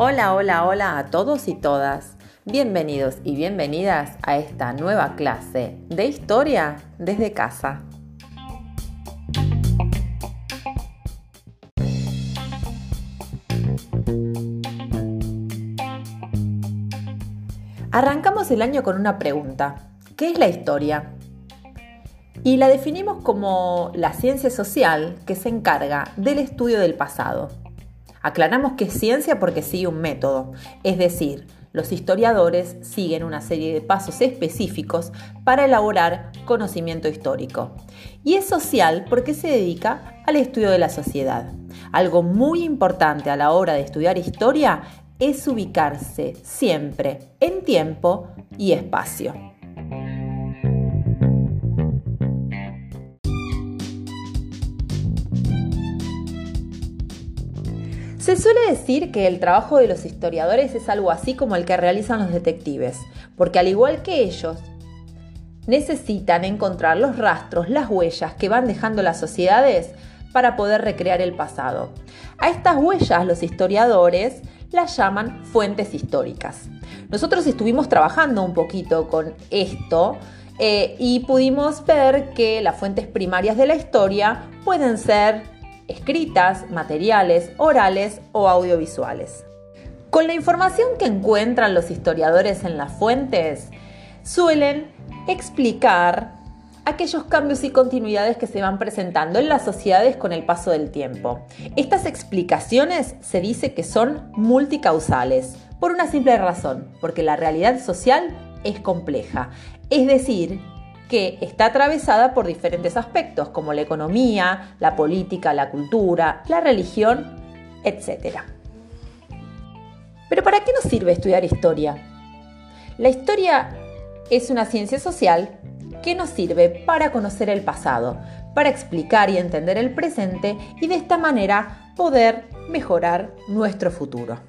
Hola, hola, hola a todos y todas. Bienvenidos y bienvenidas a esta nueva clase de historia desde casa. Arrancamos el año con una pregunta. ¿Qué es la historia? Y la definimos como la ciencia social que se encarga del estudio del pasado. Aclaramos que es ciencia porque sigue un método, es decir, los historiadores siguen una serie de pasos específicos para elaborar conocimiento histórico. Y es social porque se dedica al estudio de la sociedad. Algo muy importante a la hora de estudiar historia es ubicarse siempre en tiempo y espacio. Se suele decir que el trabajo de los historiadores es algo así como el que realizan los detectives, porque al igual que ellos, necesitan encontrar los rastros, las huellas que van dejando las sociedades para poder recrear el pasado. A estas huellas los historiadores las llaman fuentes históricas. Nosotros estuvimos trabajando un poquito con esto eh, y pudimos ver que las fuentes primarias de la historia pueden ser escritas, materiales, orales o audiovisuales. Con la información que encuentran los historiadores en las fuentes, suelen explicar aquellos cambios y continuidades que se van presentando en las sociedades con el paso del tiempo. Estas explicaciones se dice que son multicausales, por una simple razón, porque la realidad social es compleja. Es decir, que está atravesada por diferentes aspectos como la economía, la política, la cultura, la religión, etc. Pero ¿para qué nos sirve estudiar historia? La historia es una ciencia social que nos sirve para conocer el pasado, para explicar y entender el presente y de esta manera poder mejorar nuestro futuro.